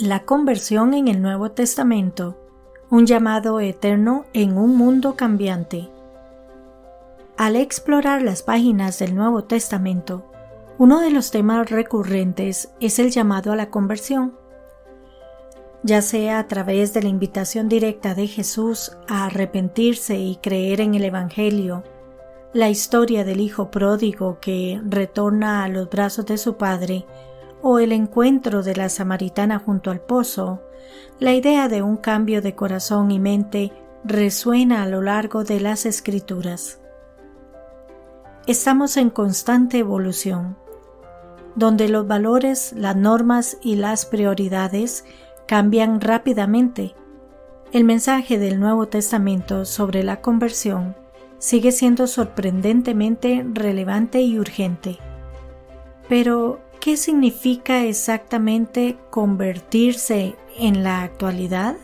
La conversión en el Nuevo Testamento, un llamado eterno en un mundo cambiante. Al explorar las páginas del Nuevo Testamento, uno de los temas recurrentes es el llamado a la conversión. Ya sea a través de la invitación directa de Jesús a arrepentirse y creer en el Evangelio, la historia del Hijo pródigo que retorna a los brazos de su Padre, o el encuentro de la samaritana junto al pozo, la idea de un cambio de corazón y mente resuena a lo largo de las escrituras. Estamos en constante evolución, donde los valores, las normas y las prioridades cambian rápidamente. El mensaje del Nuevo Testamento sobre la conversión sigue siendo sorprendentemente relevante y urgente. Pero, ¿Qué significa exactamente convertirse en la actualidad?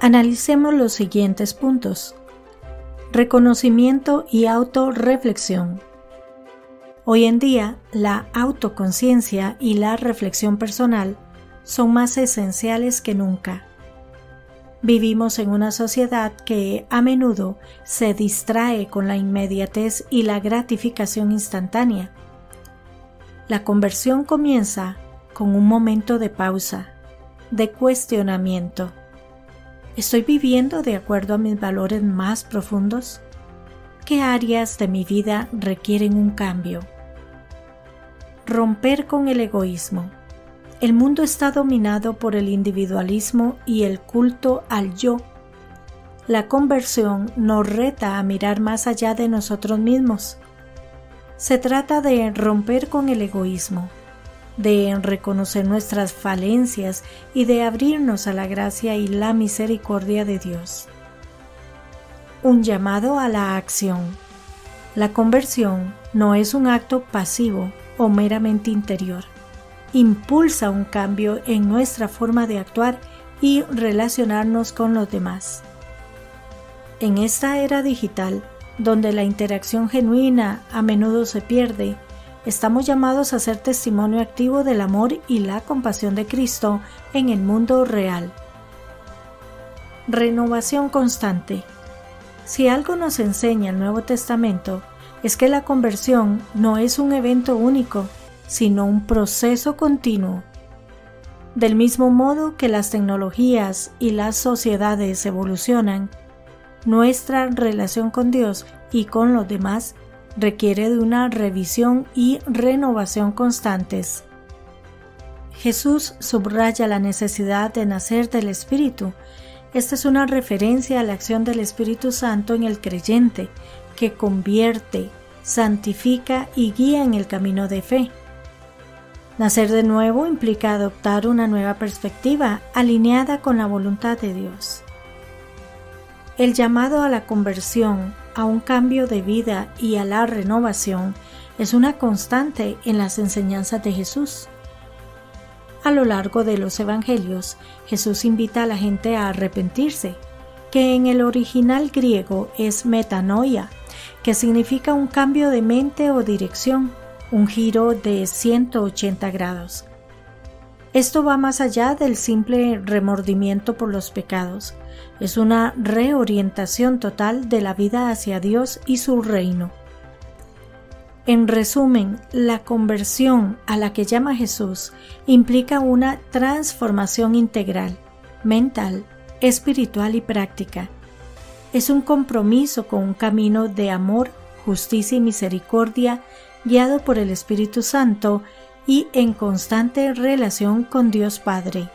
Analicemos los siguientes puntos. Reconocimiento y autorreflexión. Hoy en día, la autoconciencia y la reflexión personal son más esenciales que nunca. Vivimos en una sociedad que a menudo se distrae con la inmediatez y la gratificación instantánea la conversión comienza con un momento de pausa, de cuestionamiento. ¿Estoy viviendo de acuerdo a mis valores más profundos? ¿Qué áreas de mi vida requieren un cambio? Romper con el egoísmo. El mundo está dominado por el individualismo y el culto al yo. La conversión nos reta a mirar más allá de nosotros mismos se trata de romper con el egoísmo, de reconocer nuestras falencias y de abrirnos a la gracia y la misericordia de Dios. Un llamado a la acción. La conversión no es un acto pasivo o meramente interior. Impulsa un cambio en nuestra forma de actuar y relacionarnos con los demás. En esta era digital, donde la interacción genuina a menudo se pierde, estamos llamados a ser testimonio activo del amor y la compasión de Cristo en el mundo real. Renovación constante. Si algo nos enseña el Nuevo Testamento, es que la conversión no es un evento único, sino un proceso continuo. Del mismo modo que las tecnologías y las sociedades evolucionan, nuestra relación con Dios y con los demás requiere de una revisión y renovación constantes. Jesús subraya la necesidad de nacer del Espíritu. Esta es una referencia a la acción del Espíritu Santo en el creyente, que convierte, santifica y guía en el camino de fe. Nacer de nuevo implica adoptar una nueva perspectiva alineada con la voluntad de Dios. El llamado a la conversión, a un cambio de vida y a la renovación es una constante en las enseñanzas de Jesús. A lo largo de los Evangelios, Jesús invita a la gente a arrepentirse, que en el original griego es metanoia, que significa un cambio de mente o dirección, un giro de 180 grados. Esto va más allá del simple remordimiento por los pecados, es una reorientación total de la vida hacia Dios y su reino. En resumen, la conversión a la que llama Jesús implica una transformación integral, mental, espiritual y práctica. Es un compromiso con un camino de amor, justicia y misericordia guiado por el Espíritu Santo y en constante relación con Dios Padre.